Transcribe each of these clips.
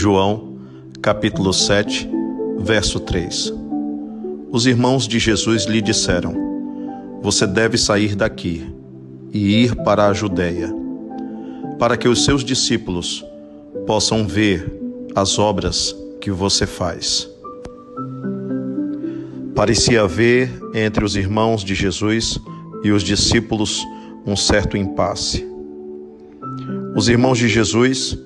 João, capítulo 7, verso 3. Os irmãos de Jesus lhe disseram: Você deve sair daqui e ir para a Judéia, para que os seus discípulos possam ver as obras que você faz. Parecia haver entre os irmãos de Jesus e os discípulos um certo impasse. Os irmãos de Jesus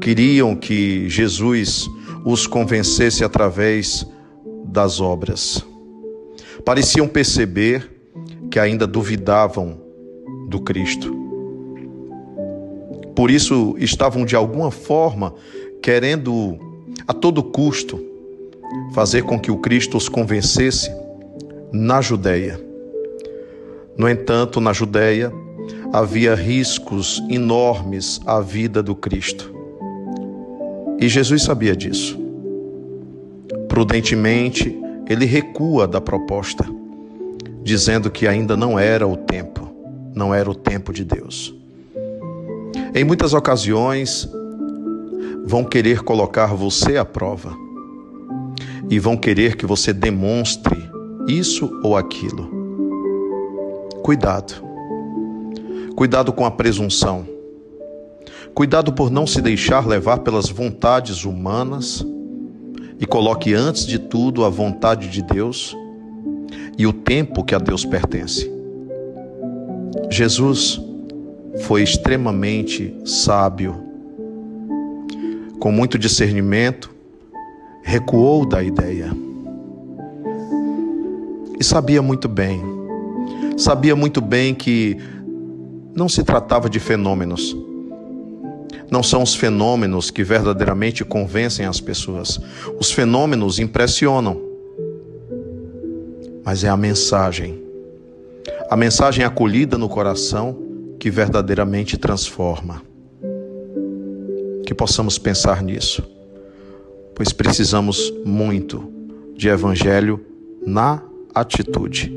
queriam que Jesus os convencesse através das obras. Pareciam perceber que ainda duvidavam do Cristo. Por isso estavam de alguma forma querendo a todo custo fazer com que o Cristo os convencesse na Judéia. No entanto, na Judéia havia riscos enormes à vida do Cristo. E Jesus sabia disso. Prudentemente, ele recua da proposta, dizendo que ainda não era o tempo, não era o tempo de Deus. Em muitas ocasiões, vão querer colocar você à prova e vão querer que você demonstre isso ou aquilo. Cuidado. Cuidado com a presunção Cuidado por não se deixar levar pelas vontades humanas e coloque antes de tudo a vontade de Deus e o tempo que a Deus pertence. Jesus foi extremamente sábio. Com muito discernimento, recuou da ideia. E sabia muito bem, sabia muito bem que não se tratava de fenômenos, não são os fenômenos que verdadeiramente convencem as pessoas. Os fenômenos impressionam, mas é a mensagem. A mensagem acolhida no coração que verdadeiramente transforma. Que possamos pensar nisso, pois precisamos muito de evangelho na atitude.